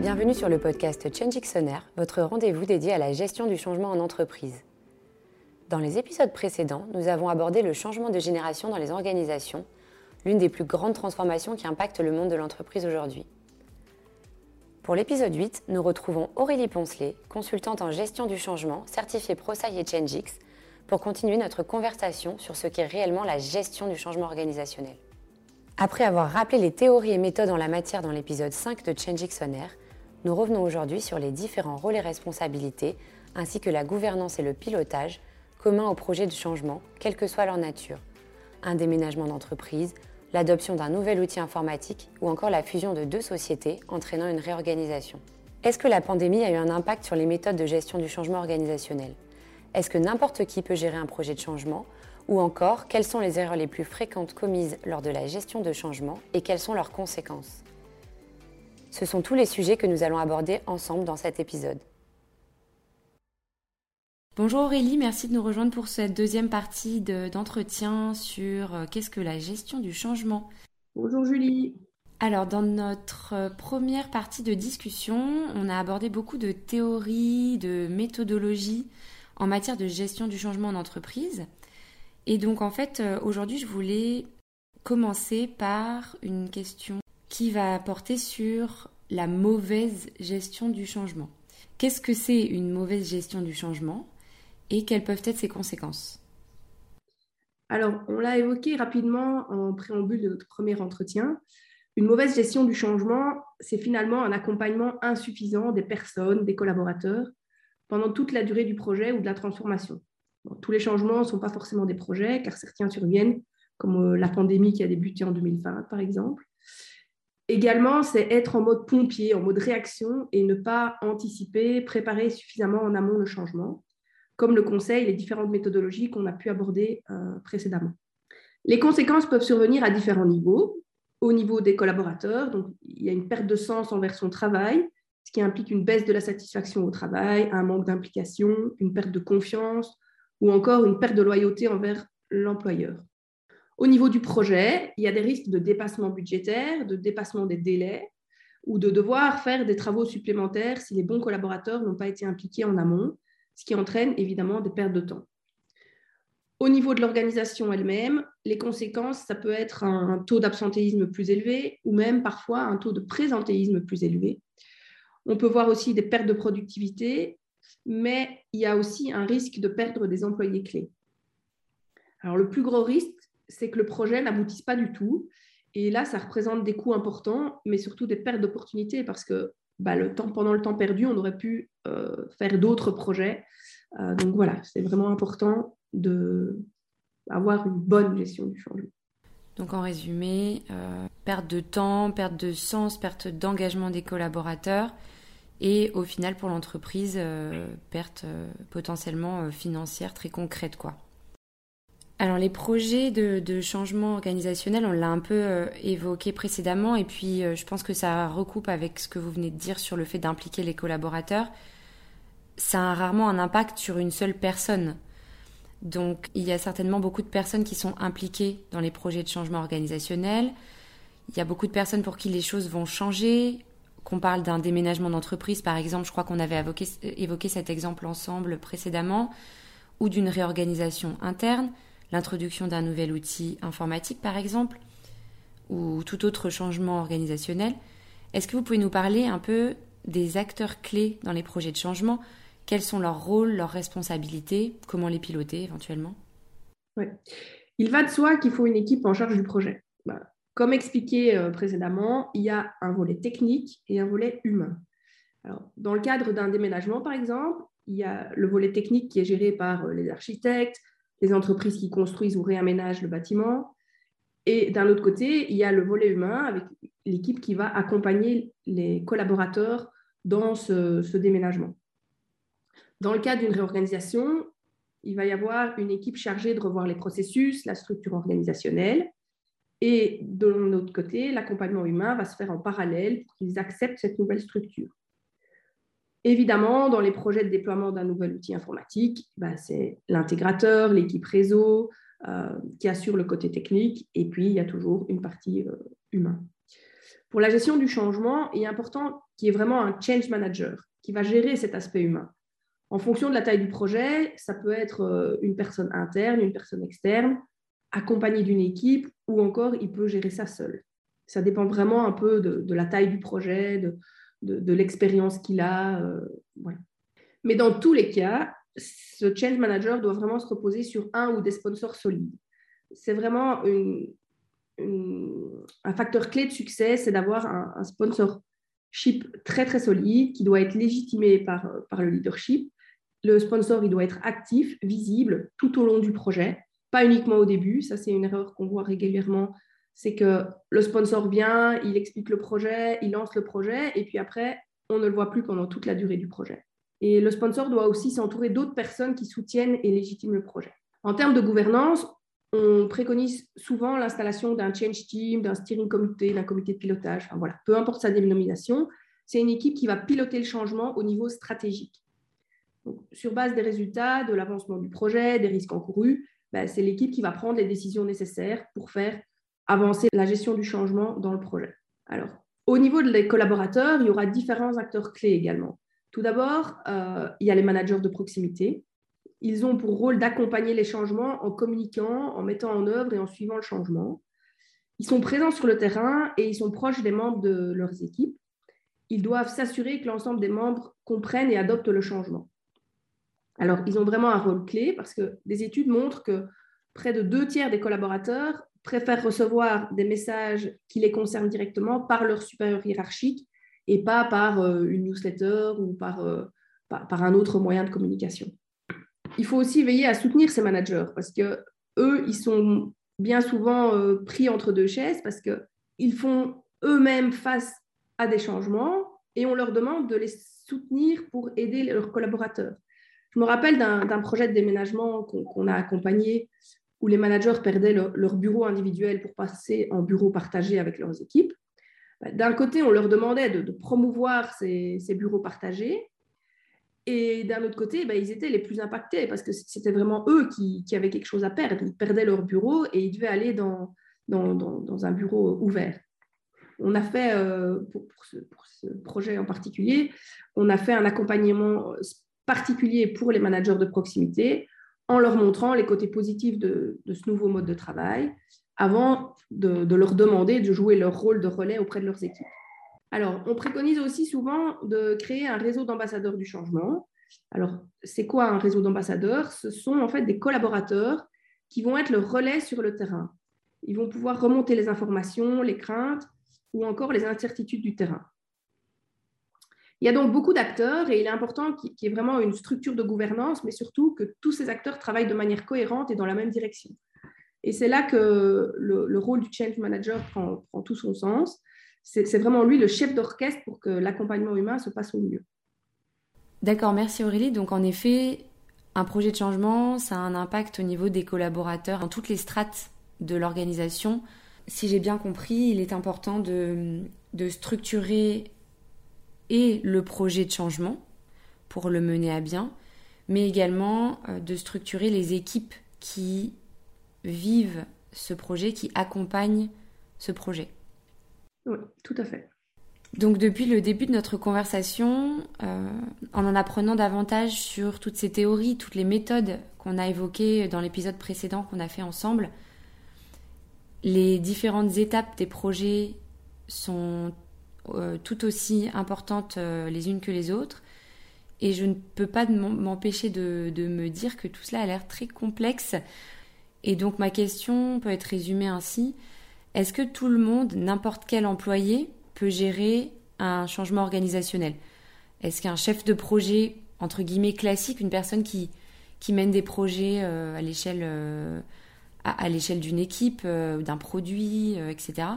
Bienvenue sur le podcast Change votre rendez-vous dédié à la gestion du changement en entreprise. Dans les épisodes précédents, nous avons abordé le changement de génération dans les organisations, l'une des plus grandes transformations qui impactent le monde de l'entreprise aujourd'hui. Pour l'épisode 8, nous retrouvons Aurélie Poncelet, consultante en gestion du changement, certifiée ProSci et ChangeX, pour continuer notre conversation sur ce qu'est réellement la gestion du changement organisationnel. Après avoir rappelé les théories et méthodes en la matière dans l'épisode 5 de ChangeX On nous revenons aujourd'hui sur les différents rôles et responsabilités, ainsi que la gouvernance et le pilotage communs aux projets de changement, quelle que soit leur nature. Un déménagement d'entreprise, l'adoption d'un nouvel outil informatique ou encore la fusion de deux sociétés entraînant une réorganisation. Est-ce que la pandémie a eu un impact sur les méthodes de gestion du changement organisationnel? Est-ce que n'importe qui peut gérer un projet de changement? Ou encore, quelles sont les erreurs les plus fréquentes commises lors de la gestion de changement et quelles sont leurs conséquences? Ce sont tous les sujets que nous allons aborder ensemble dans cet épisode. Bonjour Aurélie, merci de nous rejoindre pour cette deuxième partie d'entretien sur euh, qu'est-ce que la gestion du changement. Bonjour Julie. Alors dans notre euh, première partie de discussion, on a abordé beaucoup de théories, de méthodologies en matière de gestion du changement en entreprise. Et donc en fait, euh, aujourd'hui, je voulais commencer par une question qui va porter sur la mauvaise gestion du changement. Qu'est-ce que c'est une mauvaise gestion du changement et quelles peuvent être ses conséquences? Alors, on l'a évoqué rapidement en préambule de notre premier entretien. Une mauvaise gestion du changement, c'est finalement un accompagnement insuffisant des personnes, des collaborateurs, pendant toute la durée du projet ou de la transformation. tous les changements ne sont pas forcément des projets, car certains surviennent, comme euh, la pandémie qui a débuté en 2020, par exemple. Également, c'est être en mode pompier, en mode réaction, et ne pas anticiper, préparer suffisamment en amont le changement comme le conseil les différentes méthodologies qu'on a pu aborder euh, précédemment. Les conséquences peuvent survenir à différents niveaux. Au niveau des collaborateurs, il y a une perte de sens envers son travail, ce qui implique une baisse de la satisfaction au travail, un manque d'implication, une perte de confiance ou encore une perte de loyauté envers l'employeur. Au niveau du projet, il y a des risques de dépassement budgétaire, de dépassement des délais ou de devoir faire des travaux supplémentaires si les bons collaborateurs n'ont pas été impliqués en amont, ce qui entraîne évidemment des pertes de temps. Au niveau de l'organisation elle-même, les conséquences, ça peut être un taux d'absentéisme plus élevé ou même parfois un taux de présentéisme plus élevé. On peut voir aussi des pertes de productivité, mais il y a aussi un risque de perdre des employés clés. Alors le plus gros risque, c'est que le projet n'aboutisse pas du tout. Et là, ça représente des coûts importants, mais surtout des pertes d'opportunités parce que bah, le temps, pendant le temps perdu, on aurait pu euh, faire d'autres projets. Euh, donc voilà, c'est vraiment important d'avoir une bonne gestion du changement. Donc en résumé, euh, perte de temps, perte de sens, perte d'engagement des collaborateurs et au final pour l'entreprise, perte potentiellement financière très concrète quoi. Alors les projets de, changement organisationnel, on l'a un peu euh, évoqué précédemment et puis euh, je pense que ça recoupe avec ce que vous venez de dire sur le fait d'impliquer les collaborateurs. Ça a rarement un impact sur une seule personne. Donc il y a certainement beaucoup de personnes qui sont impliquées dans les projets de changement organisationnel. Il y a beaucoup de personnes pour qui les choses vont changer. Qu'on parle d'un déménagement d'entreprise par exemple, je crois qu'on avait évoqué, évoqué cet exemple ensemble précédemment, ou d'une réorganisation interne l'introduction d'un nouvel outil informatique par exemple, ou tout autre changement organisationnel. Est-ce que vous pouvez nous parler un peu des acteurs clés dans les projets de changement? Quels sont leurs rôles, leurs responsabilités? Comment les piloter éventuellement? Oui. Il va de soi qu'il faut une équipe en charge du projet. Bah, comme expliqué euh, précédemment, il y a un volet technique et un volet humain. Dans le cadre d'un déménagement, par exemple, il y a le volet technique qui est géré par euh, les architectes, les entreprises qui construisent ou réaménagent le bâtiment. Et d'un autre côté, il y a le volet humain avec l'équipe qui va accompagner les collaborateurs dans ce, déménagement. Dans le cas d'une réorganisation, il va y avoir une équipe chargée de revoir les processus, la structure organisationnelle. Et de l'autre côté, l'accompagnement humain va se faire en parallèle pour qu'ils acceptent cette nouvelle structure. Évidemment, dans les projets de déploiement d'un nouvel outil informatique, bah, c'est l'intégrateur, l'équipe réseau euh, qui assure le côté technique, et puis il y a toujours une partie euh, humaine. Pour la gestion du changement, il est important qu'il y ait vraiment un change manager qui va gérer cet aspect humain. En fonction de la taille du projet, ça peut être euh, une personne interne, une personne externe, accompagnée d'une équipe, ou encore il peut gérer ça seul. Ça dépend vraiment un peu de, la taille du projet, de, l'expérience qu'il a. Euh, Mais dans tous les cas, ce change manager doit vraiment se reposer sur un ou des sponsors solides. C'est vraiment un facteur clé de succès, c'est d'avoir un, un, sponsorship très très solide qui doit être légitimé par, par le leadership. Le sponsor, il doit être actif, visible tout au long du projet, pas uniquement au début. Ça, c'est une erreur qu'on voit régulièrement. C'est que le sponsor vient, il explique le projet, il lance le projet, et puis après, on ne le voit plus pendant toute la durée du projet. Et le sponsor doit aussi s'entourer d'autres personnes qui soutiennent et légitiment le projet. En termes de gouvernance, on préconise souvent l'installation d'un change team, d'un steering committee, d'un comité de pilotage, enfin, voilà, peu importe sa dénomination. C'est une équipe qui va piloter le changement au niveau stratégique. sur base des résultats, de l'avancement du projet, des risques encourus, ben, c'est l'équipe qui va prendre les décisions nécessaires pour faire avancer la gestion du changement dans le projet. Alors, au niveau des collaborateurs, il y aura différents acteurs clés également. Tout d'abord, euh, il y a les managers de proximité. Ils ont pour rôle d'accompagner les changements en communiquant, en mettant en œuvre et en suivant le changement. Ils sont présents sur le terrain et ils sont proches des membres de leurs équipes. Ils doivent s'assurer que l'ensemble des membres comprennent et adoptent le changement. Alors, ils ont vraiment un rôle clé parce que des études montrent que près de deux tiers des collaborateurs préfèrent recevoir des messages qui les concernent directement par leur supérieur hiérarchique et pas par euh, une newsletter ou euh, par, par, un autre moyen de communication. Il faut aussi veiller à soutenir ces managers parce que eux, ils sont bien souvent euh, pris entre deux chaises parce qu'ils font eux-mêmes face à des changements et on leur demande de les soutenir pour aider leurs collaborateurs. Je me rappelle d'un projet de déménagement qu'on a accompagné où les managers perdaient leur bureau individuel pour passer en bureau partagé avec leurs équipes. Bah, d'un côté, on leur demandait de, promouvoir ces, bureaux partagés, et d'un autre côté, bah, ils étaient les plus impactés parce que c'était vraiment eux qui, avaient quelque chose à perdre. Ils perdaient leur bureau et ils devaient aller dans, un bureau ouvert. On a fait, euh, pour, ce, projet en particulier, on a fait un accompagnement particulier pour les managers de proximité en leur montrant les côtés positifs de, de ce nouveau mode de travail avant de, leur demander de jouer leur rôle de relais auprès de leurs équipes. Alors, on préconise aussi souvent de créer un réseau d'ambassadeurs du changement. Alors, c'est quoi un réseau d'ambassadeurs? Ce sont en fait des collaborateurs qui vont être le relais sur le terrain. Ils vont pouvoir remonter les informations, les craintes ou encore les incertitudes du terrain. Il y a donc beaucoup d'acteurs et il est important qu'il y ait vraiment une structure de gouvernance, mais surtout que tous ces acteurs travaillent de manière cohérente et dans la même direction. Et c'est là que le, rôle du change manager prend, tout son sens. C'est vraiment lui le chef d'orchestre pour que l'accompagnement humain se passe au mieux. D'accord, merci Aurélie. Donc en effet, un projet de changement, ça a un impact au niveau des collaborateurs dans toutes les strates de l'organisation. Si j'ai bien compris, il est important de, structurer et le projet de changement pour le mener à bien, mais également euh, de structurer les équipes qui vivent ce projet, qui accompagnent ce projet. Oui, tout à fait. Donc depuis le début de notre conversation, euh, en en apprenant davantage sur toutes ces théories, toutes les méthodes qu'on a évoquées dans l'épisode précédent qu'on a fait ensemble, les différentes étapes des projets sont euh, tout aussi importantes euh, les unes que les autres. Et je ne peux pas m'empêcher de, me dire que tout cela a l'air très complexe et donc ma question peut être résumée ainsi. Est-ce que tout le monde, n'importe quel employé, peut gérer un changement organisationnel? Est-ce qu'un chef de projet, entre guillemets, classique, une personne qui, mène des projets euh, à l'échelle d'une équipe, d'un produit, etc.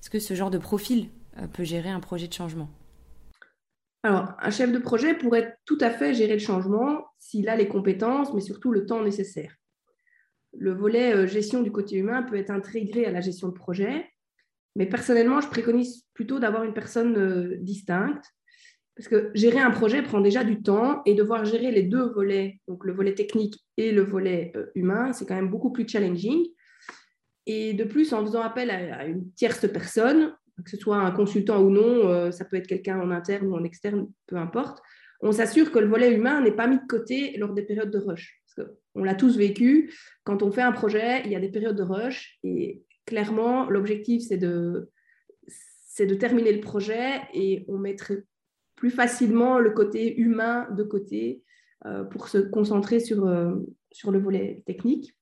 Est-ce que ce genre de profil peut gérer un projet de changement alors, un chef de projet pourrait tout à fait gérer le changement s'il a les compétences, mais surtout le temps nécessaire le volet euh, gestion du côté humain peut être intégré à la gestion de projet. Mais personnellement, je préconise plutôt d'avoir une personne euh, distincte. Parce que gérer un projet prend déjà du temps et devoir gérer les deux volets, donc le volet technique et le volet euh, humain, c'est quand même beaucoup plus challenging. Et de plus, en faisant appel à une tierce personne, que ce soit un consultant ou non, ça peut être quelqu'un en interne ou en externe, peu importe. On s'assure que le volet humain n'est pas mis de côté lors des périodes de rush. Parce on l'a tous vécu, quand on fait un projet, il y a des périodes de rush et clairement, l'objectif, c'est de, terminer le projet et on mettrait plus facilement le côté humain de côté euh, pour se concentrer sur, euh, le volet technique.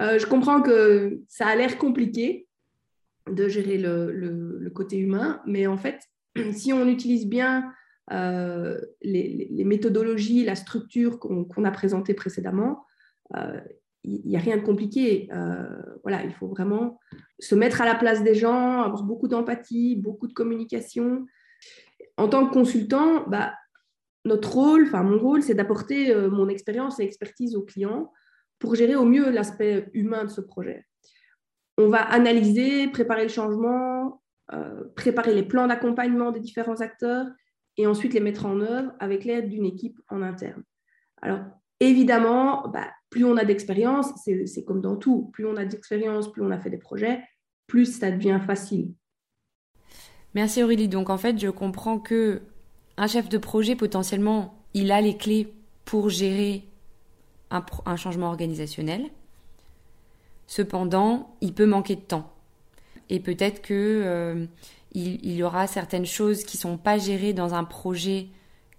Euh, je comprends que ça a l'air compliqué de gérer le, côté humain, mais en fait, si on utilise bien les, les, méthodologies, la structure qu'on a présentée précédemment, il n'y a rien de compliqué. voilà, il faut vraiment se mettre à la place des gens, avoir beaucoup d'empathie, beaucoup de communication. En tant que consultant, bah, notre rôle, enfin mon rôle, c'est d'apporter euh, mon expérience et expertise aux clients pour gérer au mieux l'aspect humain de ce projet. On va analyser, préparer le changement, euh, préparer les plans d'accompagnement des différents acteurs et ensuite les mettre en œuvre avec l'aide d'une équipe en interne. Alors, évidemment, bah, plus on a d'expérience, c'est comme dans tout, plus on a d'expérience, plus on a fait des projets, plus ça devient facile. Merci Aurélie. Donc en fait, je comprends que un chef de projet, potentiellement, il a les clés pour gérer un, changement organisationnel. Cependant, il peut manquer de temps. Et peut-être que euh, il, y aura certaines choses qui sont pas gérées dans un projet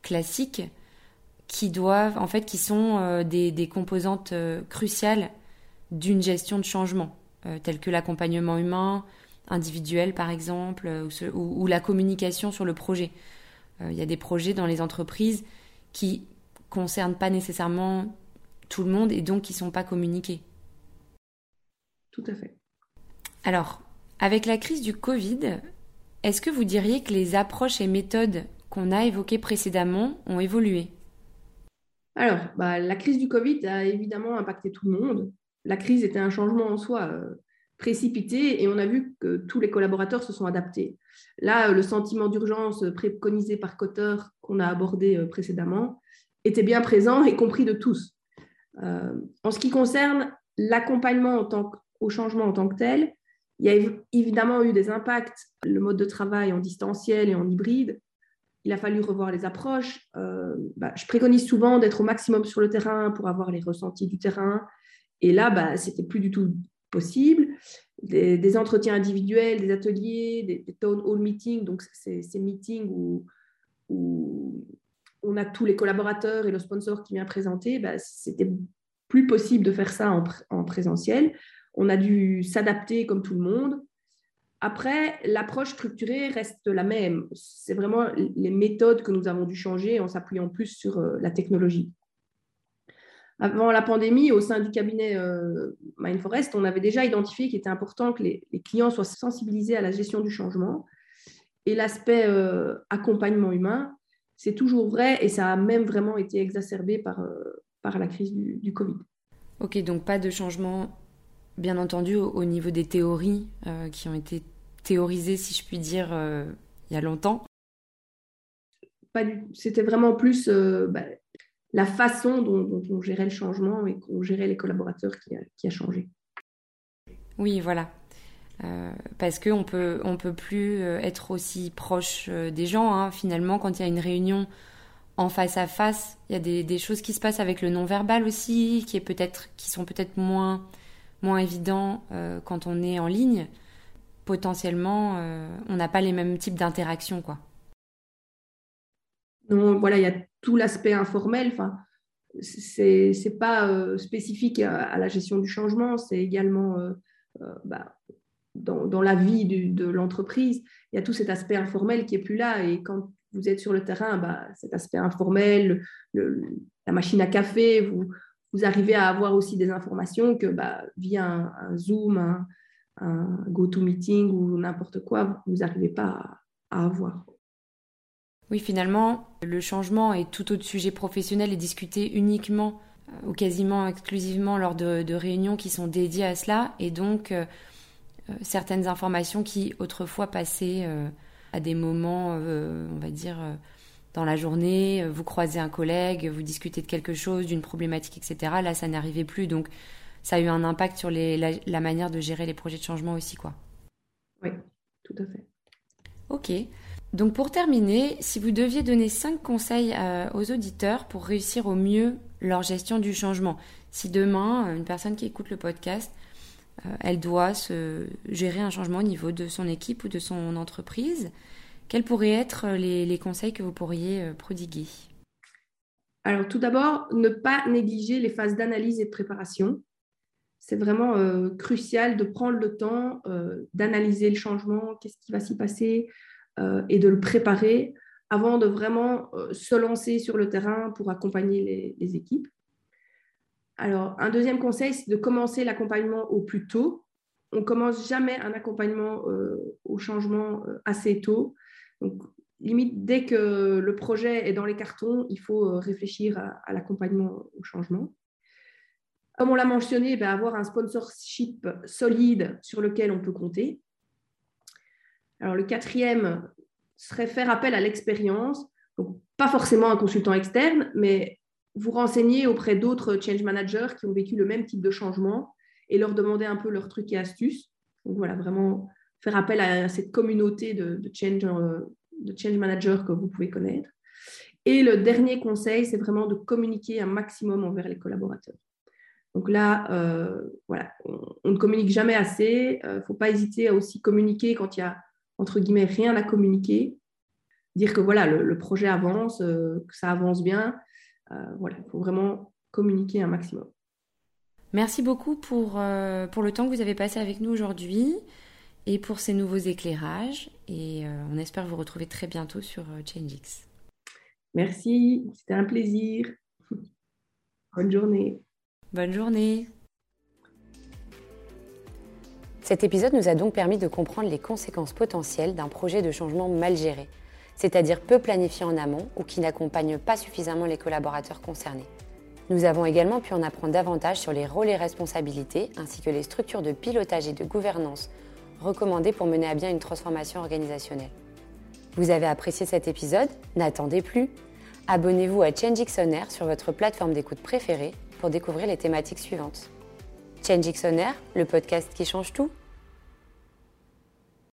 classique, qui doivent, en fait, qui sont euh, des, composantes euh, cruciales d'une gestion de changement, telles que l'accompagnement humain, individuel par exemple, ou, la communication sur le projet. Il y a des projets dans les entreprises qui concernent pas nécessairement tout le monde et donc qui sont pas communiqués. Tout à fait. Alors, avec la crise du Covid, est-ce que vous diriez que les approches et méthodes qu'on a évoquées précédemment ont évolué? Alors, bah, la crise du Covid a évidemment impacté tout le monde. La crise était un changement en soi. Euh, précipité et on a vu que tous les collaborateurs se sont adaptés. Là, le sentiment d'urgence préconisé par Cotter qu'on a abordé euh, précédemment était bien présent et compris de tous. Euh, en ce qui concerne l'accompagnement au changement en tant que tel, il y a évidemment eu des impacts, le mode de travail en distanciel et en hybride. Il a fallu revoir les approches. Euh, bah, je préconise souvent d'être au maximum sur le terrain pour avoir les ressentis du terrain. Et là, bah, c'était plus du tout possible, des, entretiens individuels, des ateliers, des, town hall meetings, donc ces, meetings où, où, on a tous les collaborateurs et le sponsor qui vient présenter, bah, c'était plus possible de faire ça en, présentiel. On a dû s'adapter comme tout le monde. Après, l'approche structurée reste la même. C'est vraiment les méthodes que nous avons dû changer en s'appuyant plus sur euh, la technologie. Avant la pandémie, au sein du cabinet euh, Mindforest, on avait déjà identifié qu'il était important que les, clients soient sensibilisés à la gestion du changement. Et l'aspect euh, accompagnement humain, c'est toujours vrai et ça a même vraiment été exacerbé par, par la crise du, Covid. Ok, donc pas de changement, bien entendu, au, niveau des théories qui ont été théorisées, si je puis dire, il y a longtemps. C'était vraiment plus bah, la façon dont, on gérait le changement et qu'on gérait les collaborateurs qui a, changé. Oui, voilà. Euh, parce qu'on peut, on peut plus euh, être aussi proche euh, des gens. Hein. Finalement, quand il y a une réunion en face à face, il y a des, choses qui se passent avec le non-verbal aussi, qui, est peut-être, qui sont peut-être moins, moins évidents quand on est en ligne. Potentiellement, on n'a pas les mêmes types d'interactions, quoi. Donc, voilà, il y a tout l'aspect informel. Enfin, c'est n'est pas euh, spécifique à, la gestion du changement, c'est également euh, euh, bah, dans, dans, la vie de l'entreprise. Il y a tout cet aspect informel qui est plus là. Et quand vous êtes sur le terrain, bah, cet aspect informel, la machine à café, vous, vous arrivez à avoir aussi des informations que bah, via un, Zoom, un, un GoToMeeting ou n'importe quoi, vous n'arrivez pas à avoir. Oui, finalement, le changement est tout autre sujet professionnel et discuté uniquement euh, ou quasiment exclusivement lors de, réunions qui sont dédiées à cela. Et donc, euh, euh, certaines informations qui autrefois passaient à des moments, on va dire, dans la journée, vous croisez un collègue, vous discutez de quelque chose, d'une problématique, etc. Là, ça n'arrivait plus. Donc, ça a eu un impact sur la, la, manière de gérer les projets de changement aussi, quoi. Oui, tout à fait. Ok. Donc pour terminer, si vous deviez donner 5 conseils euh, aux auditeurs pour réussir au mieux leur gestion du changement, si demain, une personne qui écoute le podcast, euh, elle doit se gérer un changement au niveau de son équipe ou de son entreprise, quels pourraient être les, conseils que vous pourriez euh, prodiguer? Alors tout d'abord, ne pas négliger les phases d'analyse et de préparation. C'est vraiment crucial de prendre le temps d'analyser le changement, qu'est-ce qui va s'y passer, euh, et de le préparer avant de vraiment euh, se lancer sur le terrain pour accompagner les, équipes. Alors, un deuxième conseil, c'est de commencer l'accompagnement au plus tôt. On commence jamais un accompagnement euh, au changement assez tôt. Donc, limite, dès que le projet est dans les cartons, il faut réfléchir à, l'accompagnement au changement. Comme on l'a mentionné, ben, avoir un sponsorship solide sur lequel on peut compter. Alors, le quatrième serait faire appel à l'expérience, pas forcément un consultant externe, mais vous renseigner auprès d'autres change managers qui ont vécu le même type de changement et leur demander un peu leurs trucs et astuces. Donc voilà, vraiment faire appel à cette communauté de, change, euh, de change managers que vous pouvez connaître. Et le dernier conseil, c'est vraiment de communiquer un maximum envers les collaborateurs. Donc là, euh, voilà, on, ne communique jamais assez. Il euh, ne faut pas hésiter à aussi communiquer quand il y a entre guillemets, rien à communiquer, dire que voilà, le, projet avance, que ça avance bien. Voilà, il faut vraiment communiquer un maximum. Merci beaucoup pour, pour le temps que vous avez passé avec nous aujourd'hui et pour ces nouveaux éclairages. Et on espère vous retrouver très bientôt sur ChangeX. Merci, c'était un plaisir. Bonne journée. Bonne journée. Cet épisode nous a donc permis de comprendre les conséquences potentielles d'un projet de changement mal géré, c'est-à-dire peu planifié en amont ou qui n'accompagne pas suffisamment les collaborateurs concernés. Nous avons également pu en apprendre davantage sur les rôles et responsabilités ainsi que les structures de pilotage et de gouvernance recommandées pour mener à bien une transformation organisationnelle. Vous avez apprécié cet épisode? N'attendez plus Abonnez-vous à ChangeX sur votre plateforme d'écoute préférée pour découvrir les thématiques suivantes. Change Air, le podcast qui change tout